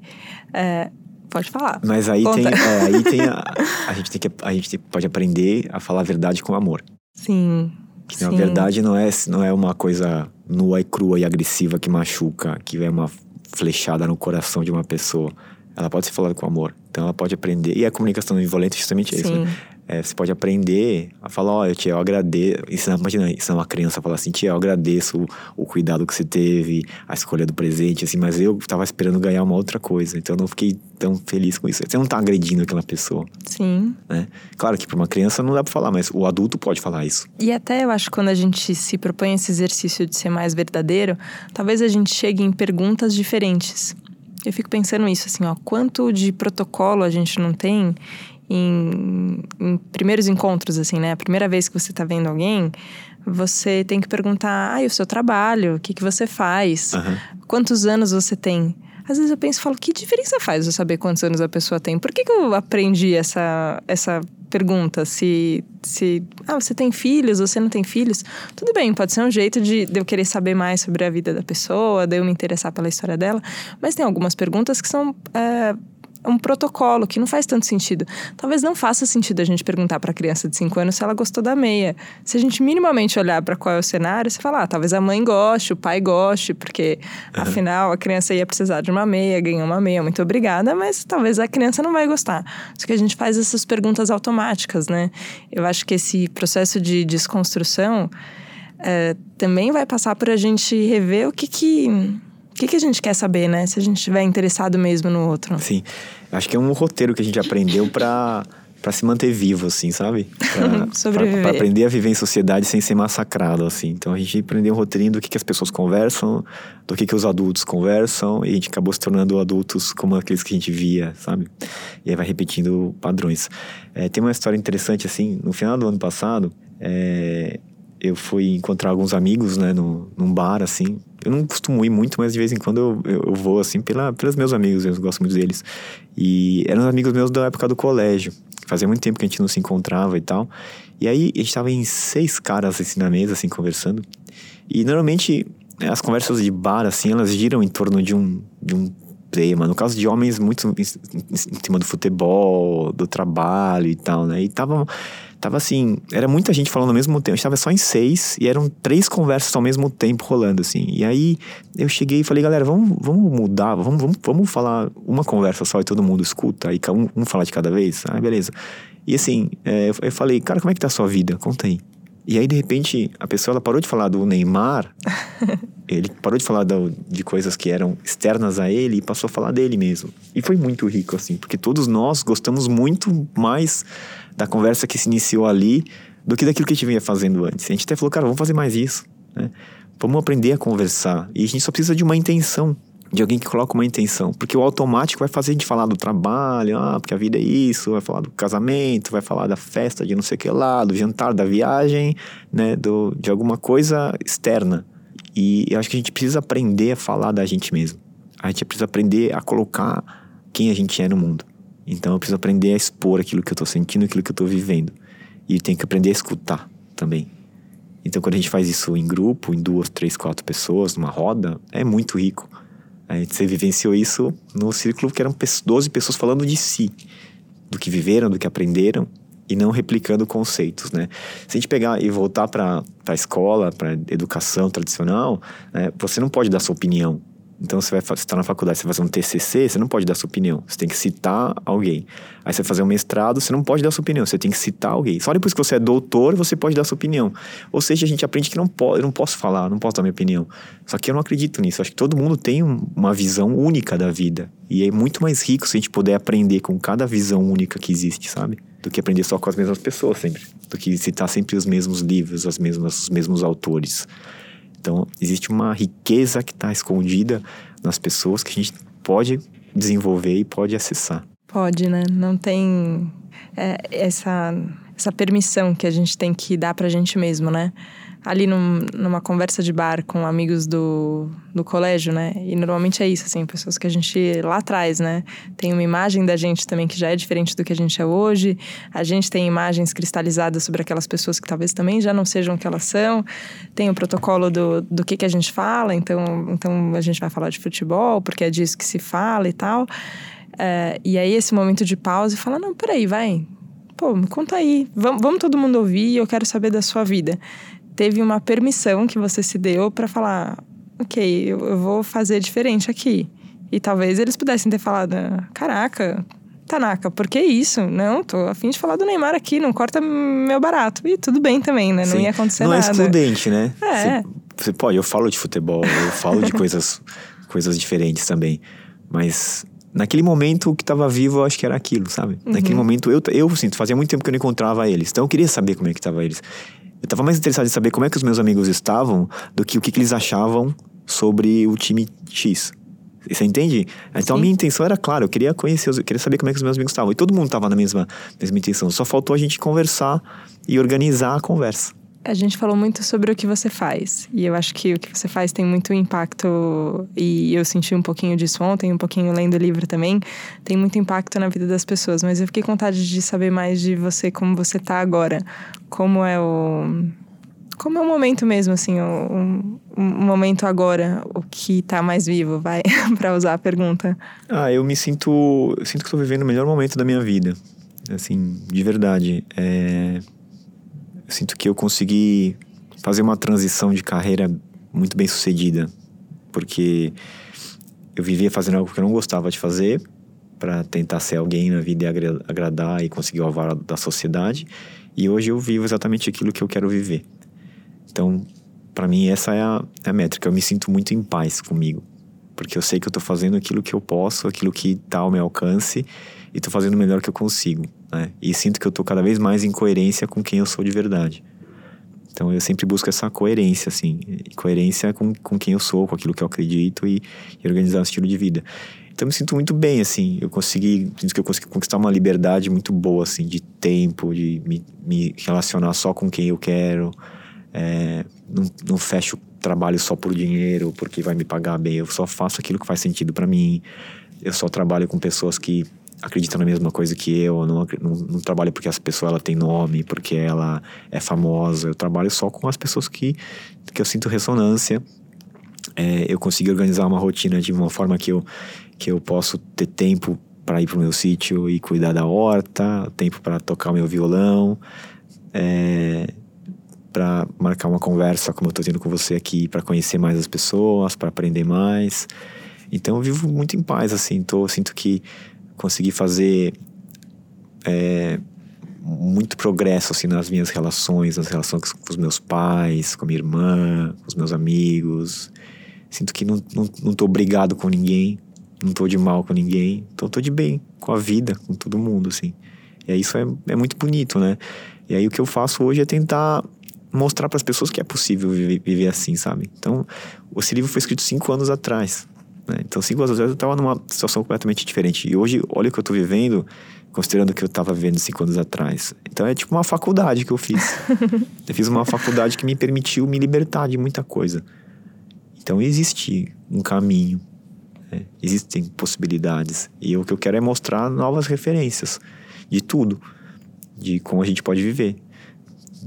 É, pode falar. Mas aí Conta. tem, é, aí tem a, a gente tem que a gente pode aprender a falar a verdade com amor. Sim. Que a verdade não é não é uma coisa nua e crua e agressiva que machuca, que é uma flechada no coração de uma pessoa. Ela pode ser falada com amor. Então ela pode aprender. E a comunicação não violenta é justamente isso. Né? É, você pode aprender a falar, olha, tia, eu agradeço. Ensinar, imagina, ensinar uma criança a falar assim, tia, eu agradeço o, o, cuidado que você teve, a escolha do presente, assim, mas eu tava esperando ganhar uma outra coisa, então eu não fiquei tão feliz com isso. Você não tá agredindo aquela pessoa. Sim. Né? Claro que para uma criança não dá pra falar, mas o adulto pode falar isso. E até eu acho que quando a gente se propõe esse exercício de ser mais verdadeiro, talvez a gente chegue em perguntas diferentes. Eu fico pensando isso, assim, ó, quanto de protocolo a gente não tem em, em, primeiros encontros, assim, né? A primeira vez que você tá vendo alguém, você tem que perguntar: ah, o seu trabalho? O que, que você faz? Uhum. Quantos anos você tem? Às vezes eu penso e falo: que diferença faz eu saber quantos anos a pessoa tem? Por que, que eu aprendi essa, essa pergunta? Se, se. Ah, você tem filhos, você não tem filhos? Tudo bem, pode ser um jeito de, de eu querer saber mais sobre a vida da pessoa, de eu me interessar pela história dela, mas tem algumas perguntas que são. É, um protocolo que não faz tanto sentido. Talvez não faça sentido a gente perguntar para a criança de 5 anos se ela gostou da meia. Se a gente minimamente olhar para qual é o cenário, você fala, ah, talvez a mãe goste, o pai goste, porque uhum. afinal a criança ia precisar de uma meia, ganhou uma meia, muito obrigada, mas talvez a criança não vai gostar. Só que a gente faz essas perguntas automáticas, né? Eu acho que esse processo de desconstrução é, também vai passar por a gente rever o que que o que, que a gente quer saber, né? Se a gente estiver interessado mesmo no outro. Sim. Acho que é um roteiro que a gente aprendeu para para se manter vivo, assim, sabe? Para aprender a viver em sociedade sem ser massacrado, assim. Então a gente aprendeu um roteirinho do que, que as pessoas conversam, do que, que os adultos conversam, e a gente acabou se tornando adultos como aqueles que a gente via, sabe? E aí vai repetindo padrões. É, tem uma história interessante, assim, no final do ano passado, é, eu fui encontrar alguns amigos, né, no, num bar, assim. Eu não costumo ir muito, mas de vez em quando eu, eu, eu vou, assim, pela, pelos meus amigos, eu gosto muito deles. E eram amigos meus da época do colégio. Fazia muito tempo que a gente não se encontrava e tal. E aí, a gente tava em seis caras, assim, na mesa, assim, conversando. E, normalmente, as conversas de bar, assim, elas giram em torno de um, de um tema. No caso de homens, muito em, em cima do futebol, do trabalho e tal, né? E estavam Tava assim, era muita gente falando ao mesmo tempo. A gente tava só em seis e eram três conversas ao mesmo tempo rolando, assim. E aí eu cheguei e falei, galera, vamos, vamos mudar, vamos, vamos, vamos falar uma conversa só e todo mundo escuta, e um, um falar de cada vez. Ah, beleza. E assim, é, eu falei, cara, como é que tá a sua vida? Conta aí. E aí, de repente, a pessoa ela parou de falar do Neymar, ele parou de falar do, de coisas que eram externas a ele e passou a falar dele mesmo. E foi muito rico, assim, porque todos nós gostamos muito mais da conversa que se iniciou ali do que daquilo que a gente vinha fazendo antes. A gente até falou, cara, vamos fazer mais isso, né? Vamos aprender a conversar. E a gente só precisa de uma intenção, de alguém que coloca uma intenção. Porque o automático vai fazer a gente falar do trabalho, ah, porque a vida é isso, vai falar do casamento, vai falar da festa de não sei o que lá, do jantar, da viagem, né? Do, de alguma coisa externa. E eu acho que a gente precisa aprender a falar da gente mesmo. A gente precisa aprender a colocar quem a gente é no mundo. Então eu preciso aprender a expor aquilo que eu estou sentindo, aquilo que eu estou vivendo. E tem que aprender a escutar também. Então, quando a gente faz isso em grupo, em duas, três, quatro pessoas, numa roda, é muito rico. A gente, vivenciou isso no círculo que eram 12 pessoas falando de si, do que viveram, do que aprenderam, e não replicando conceitos, né? Se a gente pegar e voltar para a escola, para educação tradicional, né, você não pode dar sua opinião. Então você vai estar na faculdade, você vai fazer um TCC, você não pode dar sua opinião. Você tem que citar alguém. Aí você vai fazer um mestrado, você não pode dar sua opinião, você tem que citar alguém. Só depois que você é doutor, você pode dar sua opinião. Ou seja, a gente aprende que não pode, eu não posso falar, não posso dar minha opinião. Só que eu não acredito nisso. Acho que todo mundo tem uma visão única da vida. E é muito mais rico se a gente puder aprender com cada visão única que existe, sabe? Do que aprender só com as mesmas pessoas sempre. Do que citar sempre os mesmos livros, as mesmas, os mesmos autores. Então, existe uma riqueza que está escondida nas pessoas que a gente pode desenvolver e pode acessar. Pode, né? Não tem é, essa, essa permissão que a gente tem que dar para a gente mesmo, né? Ali num, numa conversa de bar com amigos do, do colégio, né? E normalmente é isso, assim, pessoas que a gente lá atrás, né? Tem uma imagem da gente também que já é diferente do que a gente é hoje. A gente tem imagens cristalizadas sobre aquelas pessoas que talvez também já não sejam o que elas são. Tem o protocolo do, do que, que a gente fala, então, então a gente vai falar de futebol, porque é disso que se fala e tal. É, e aí esse momento de pausa e fala, não, peraí, vai, pô, me conta aí, vamos, vamos todo mundo ouvir, eu quero saber da sua vida teve uma permissão que você se deu para falar, ok, eu, eu, vou fazer diferente aqui. E talvez eles pudessem ter falado, caraca, Tanaka, por que isso? Não, tô afim de falar do Neymar aqui, não corta meu barato. E tudo bem também, né? Não Sim. ia acontecer não é nada. Não é excludente, né? É. Você, pode, eu falo de futebol, eu falo de coisas, coisas diferentes também. Mas naquele momento o que estava vivo, eu acho que era aquilo, sabe? Uhum. Naquele momento, eu, eu sinto, fazia muito tempo que eu não encontrava eles. Então eu queria saber como é que estava eles. Eu estava mais interessado em saber como é que os meus amigos estavam do que o que, que eles achavam sobre o time X. Você entende? Então Sim. a minha intenção era clara, eu queria conhecer, eu queria saber como é que os meus amigos estavam. E todo mundo estava na mesma, mesma intenção. Só faltou a gente conversar e organizar a conversa a gente falou muito sobre o que você faz. E eu acho que o que você faz tem muito impacto. E eu senti um pouquinho disso ontem, um pouquinho lendo o livro também. Tem muito impacto na vida das pessoas. Mas eu fiquei com vontade de saber mais de você, como você tá agora. Como é o. Como é o momento mesmo, assim, o, momento agora, o que tá mais vivo, vai, para usar a pergunta. Ah, eu me sinto. Eu sinto que estou vivendo o melhor momento da minha vida. Assim, de verdade. É eu sinto que eu consegui fazer uma transição de carreira muito bem sucedida, porque eu vivia fazendo algo que eu não gostava de fazer para tentar ser alguém na vida e agradar e conseguir o aval da sociedade, e hoje eu vivo exatamente aquilo que eu quero viver. Então, para mim essa é a, é a, métrica. Eu me sinto muito em paz comigo, porque eu sei que eu estou fazendo aquilo que eu posso, aquilo que está ao meu alcance, e estou fazendo o melhor que eu consigo né? E sinto que eu tô cada vez mais em coerência com quem eu sou de verdade. Então eu sempre busco essa coerência, assim, coerência com, com quem eu sou, com aquilo que eu acredito e, e organizar o estilo de vida. Então eu me sinto muito bem, assim, eu consegui, sinto que eu consegui conquistar uma liberdade muito boa, assim, de tempo, de me, me relacionar só com quem eu quero, é, não, não fecho trabalho só por dinheiro, porque vai me pagar bem, eu só faço aquilo que faz sentido para mim, eu só trabalho com pessoas que acredita na mesma coisa que eu, não, não, não, trabalho porque essa pessoa ela tem nome, porque ela é famosa, eu trabalho só com as pessoas que, que eu sinto ressonância. É, eu consigo organizar uma rotina de uma forma que eu, que eu posso ter tempo para ir para o meu sítio e cuidar da horta, tempo para tocar o meu violão, é, para marcar uma conversa como eu estou tendo com você aqui, para conhecer mais as pessoas, para aprender mais. Então eu vivo muito em paz, assim, tô, sinto que consegui fazer é, muito progresso assim nas minhas relações, nas relações com os meus pais, com a minha irmã, com os meus amigos. Sinto que não, não, não tô brigado com ninguém, não tô de mal com ninguém, então tô de bem com a vida, com todo mundo, assim. E aí isso é, é muito bonito, né? E aí o que eu faço hoje é tentar mostrar para as pessoas que é possível viver, viver, assim, sabe? Então, esse livro foi escrito cinco anos atrás. Né? Então, cinco anos atrás eu estava numa situação completamente diferente. E hoje, olha o que eu estou vivendo, considerando que eu estava vivendo cinco anos atrás. Então, é tipo uma faculdade que eu fiz. eu fiz uma faculdade que me permitiu me libertar de muita coisa. Então, existe um caminho. Né? Existem possibilidades. E o que eu quero é mostrar novas referências de tudo. De como a gente pode viver.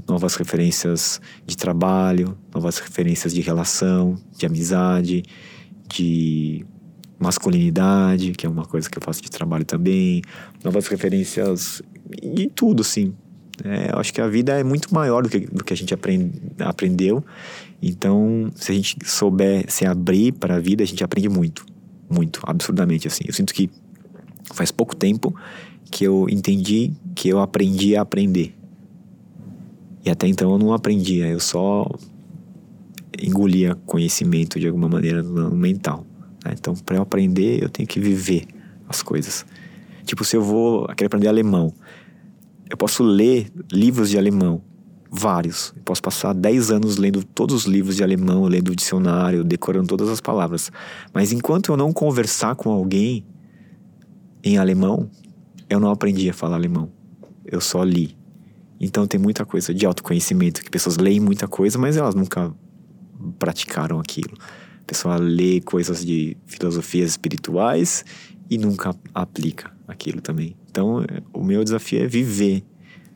novas referências de trabalho, novas referências de relação, de amizade, de masculinidade, que é uma coisa que eu faço de trabalho também, novas referências de tudo, sim. É, eu acho que a vida é muito maior do que, do que a gente aprend, aprendeu. Então, se a gente souber se abrir para a vida, a gente aprende muito. Muito, absurdamente, assim. Eu sinto que faz pouco tempo que eu entendi que eu aprendi a aprender. E até então eu não aprendia, eu só engolia conhecimento de alguma maneira no mental. Né? Então, para eu aprender, eu tenho que viver as coisas. Tipo, se eu vou querer aprender alemão, eu posso ler livros de alemão, vários. Eu posso passar 10 anos lendo todos os livros de alemão, lendo o dicionário, decorando todas as palavras. Mas enquanto eu não conversar com alguém em alemão, eu não aprendi a falar alemão. Eu só li. Então tem muita coisa de autoconhecimento, que pessoas leem muita coisa, mas elas nunca praticaram aquilo. A pessoa lê coisas de filosofias espirituais e nunca aplica aquilo também. Então, o meu desafio é viver,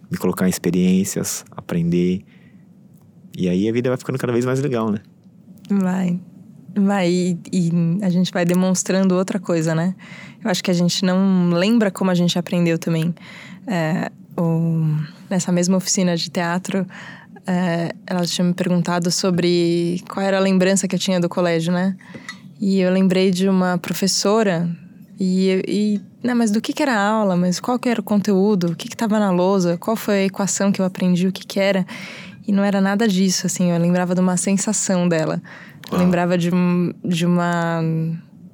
me colocar em experiências, aprender. E aí a vida vai ficando cada vez mais legal, né? Vai. Vai, e, e, a gente vai demonstrando outra coisa, né? Eu acho que a gente não lembra como a gente aprendeu também. É, o, nessa mesma oficina de teatro, é, ela tinha me perguntado sobre qual era a lembrança que eu tinha do colégio, né? E eu lembrei de uma professora e, e não, né, mas do que, que era a aula, mas qual que era o conteúdo, o que estava na lousa, qual foi a equação que eu aprendi, o que, que era. E não era nada disso, assim, eu lembrava de uma sensação dela. Eu lembrava de, de uma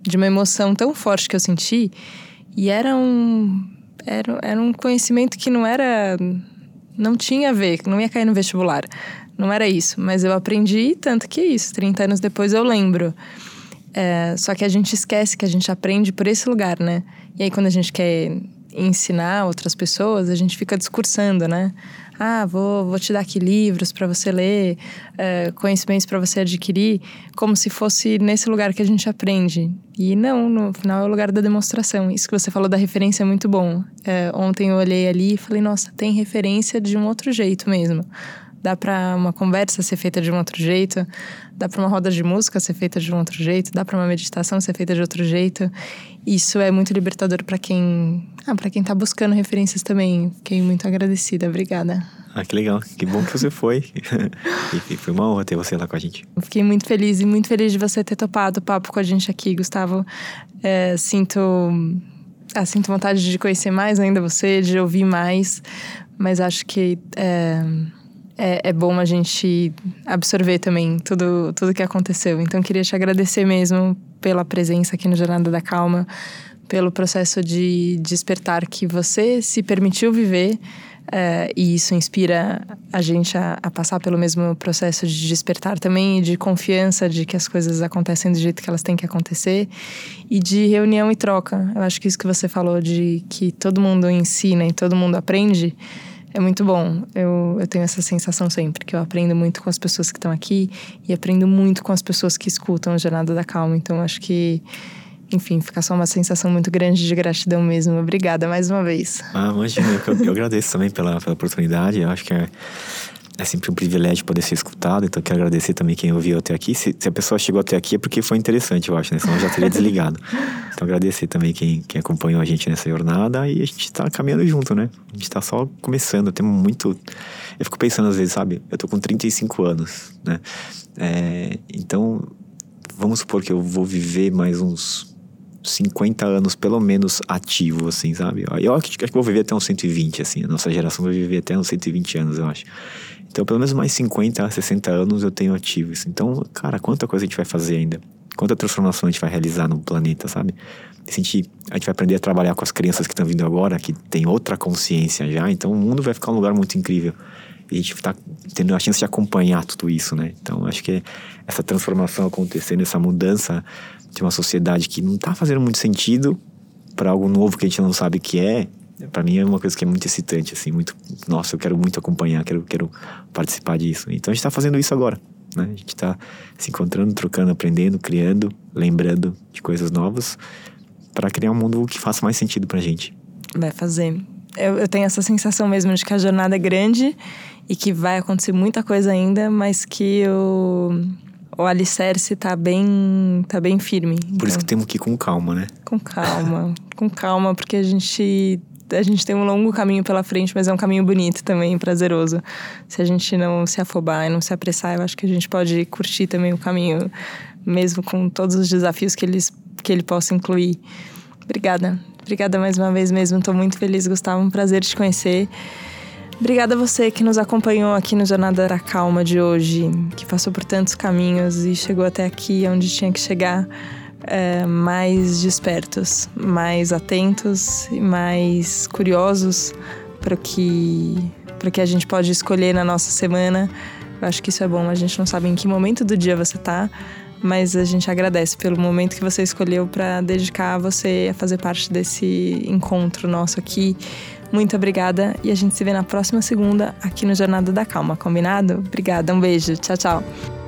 de uma emoção tão forte que eu senti e era um era, era um conhecimento que não era não tinha a ver, não ia cair no vestibular. Não era isso, mas eu aprendi tanto que é isso. 30 anos depois eu lembro. É, só que a gente esquece que a gente aprende por esse lugar, né? E aí quando a gente quer ensinar outras pessoas, a gente fica discursando, né? Ah, vou, vou te dar aqui livros para você ler, é, conhecimentos para você adquirir, como se fosse nesse lugar que a gente aprende. E não, no final é o lugar da demonstração. Isso que você falou da referência é muito bom. É, ontem eu olhei ali e falei, nossa, tem referência de um outro jeito mesmo. Dá para uma conversa ser feita de um outro jeito, dá para uma roda de música ser feita de um outro jeito, dá para uma meditação ser feita de outro jeito. Isso é muito libertador para quem, ah, para quem tá buscando referências também. Fiquei muito agradecida, obrigada. Ah, que legal. Que bom que você foi. e foi uma honra ter você lá com a gente. Fiquei muito feliz e muito feliz de você ter topado o papo com a gente aqui, Gustavo. É, sinto ah, sinto vontade de conhecer mais ainda você, de ouvir mais, mas acho que é, é, é, bom a gente absorver também tudo, tudo que aconteceu. Então, queria te agradecer mesmo pela presença aqui no Jornada da Calma, pelo processo de despertar que você se permitiu viver. É, e isso inspira a gente a, a, passar pelo mesmo processo de despertar também e de confiança de que as coisas acontecem do jeito que elas têm que acontecer e de reunião e troca. Eu acho que isso que você falou de que todo mundo ensina e todo mundo aprende é muito bom. Eu, eu tenho essa sensação sempre, que eu aprendo muito com as pessoas que estão aqui e aprendo muito com as pessoas que escutam a Jornada da Calma. Então, acho que, enfim, fica só uma sensação muito grande de gratidão mesmo. Obrigada mais uma vez. Ah, imagina, eu, eu agradeço também pela, pela oportunidade. Eu acho que é é sempre um privilégio poder ser escutado, então quero agradecer também quem ouviu até aqui. Se, se, a pessoa chegou até aqui é porque foi interessante, eu acho, né? Senão eu já teria desligado. Então agradecer também quem, quem acompanhou a gente nessa jornada e a gente está caminhando junto, né? A gente está só começando, temos muito... Eu fico pensando às vezes, sabe? Eu tô com 35 anos, né? É, então, vamos supor que eu vou viver mais uns 50 anos, pelo menos, ativo, assim, sabe? Eu acho que vou viver até uns 120, assim. A nossa geração vai viver até uns 120 anos, eu acho. Então, pelo menos mais 50, 60 anos eu tenho ativo isso. Então, cara, quanta coisa a gente vai fazer ainda? Quanta transformação a gente vai realizar no planeta, sabe? A gente, a gente vai aprender a trabalhar com as crianças que estão vindo agora, que tem outra consciência já. Então, o mundo vai ficar um lugar muito incrível. E a gente está tendo a chance de acompanhar tudo isso, né? Então, acho que essa transformação acontecendo, essa mudança de uma sociedade que não está fazendo muito sentido para algo novo que a gente não sabe o que é, para mim é uma coisa que é muito excitante, assim, muito. Nossa, eu quero muito acompanhar, quero, quero participar disso. Então a gente está fazendo isso agora, né? A gente está se encontrando, trocando, aprendendo, criando, lembrando de coisas novas para criar um mundo que faça mais sentido para gente. Vai fazer. Eu, eu tenho essa sensação mesmo de que a jornada é grande e que vai acontecer muita coisa ainda, mas que o, o alicerce tá bem, tá bem firme. Por então, isso que temos que ir com calma, né? Com calma, com calma, porque a gente a gente tem um longo caminho pela frente, mas é um caminho bonito também, prazeroso. Se a gente não se afobar e não se apressar, eu acho que a gente pode curtir também o caminho, mesmo com todos os desafios que, eles, que ele possa incluir. Obrigada. Obrigada mais uma vez mesmo. Estou muito feliz, Gustavo. Um prazer te conhecer. Obrigada a você que nos acompanhou aqui no Jornada da Calma de hoje, que passou por tantos caminhos e chegou até aqui onde tinha que chegar é, mais despertos, mais atentos e mais curiosos para o que, para que a gente pode escolher na nossa semana. Eu acho que isso é bom. A gente não sabe em que momento do dia você está, mas a gente agradece pelo momento que você escolheu para dedicar você a fazer parte desse encontro nosso aqui. Muito obrigada e a gente se vê na próxima segunda aqui no Jornada da Calma, combinado? Obrigada, um beijo, tchau, tchau.